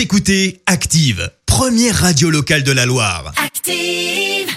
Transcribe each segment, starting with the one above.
Vous écoutez Active, première radio locale de la Loire. Active.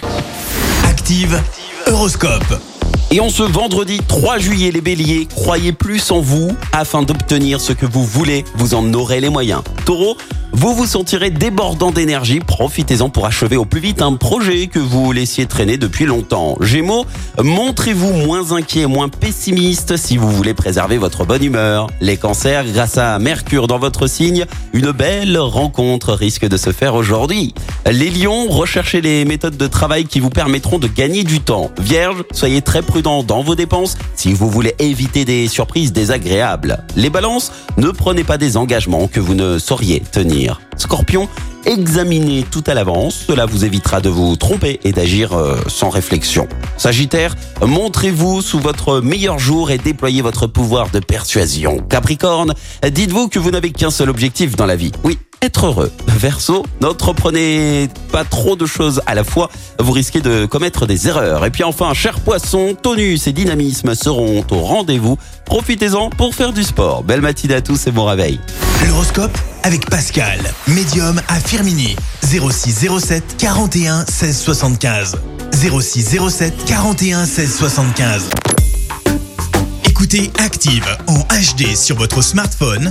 Active, Horoscope. Et en ce vendredi 3 juillet, les béliers, croyez plus en vous afin d'obtenir ce que vous voulez, vous en aurez les moyens. Taureau, vous vous sentirez débordant d'énergie, profitez-en pour achever au plus vite un projet que vous laissiez traîner depuis longtemps. Gémeaux, montrez-vous moins inquiet et moins pessimiste si vous voulez préserver votre bonne humeur. Les cancers, grâce à Mercure dans votre signe, une belle rencontre risque de se faire aujourd'hui. Les lions, recherchez les méthodes de travail qui vous permettront de gagner du temps. Vierge, soyez très prudent dans vos dépenses si vous voulez éviter des surprises désagréables. Les balances, ne prenez pas des engagements que vous ne sauriez tenir. Scorpion, examinez tout à l'avance, cela vous évitera de vous tromper et d'agir euh, sans réflexion. Sagittaire, montrez-vous sous votre meilleur jour et déployez votre pouvoir de persuasion. Capricorne, dites-vous que vous n'avez qu'un seul objectif dans la vie. Oui, être heureux. Verseau, n'entreprenez pas trop de choses à la fois, vous risquez de commettre des erreurs. Et puis enfin, cher poisson, tonus et dynamisme seront au rendez-vous. Profitez-en pour faire du sport. Belle matinée à tous et bon réveil. L'horoscope avec Pascal, médium à Firmini. 06 07 41 16 75. 06 07 41 16 75. Écoutez Active en HD sur votre smartphone,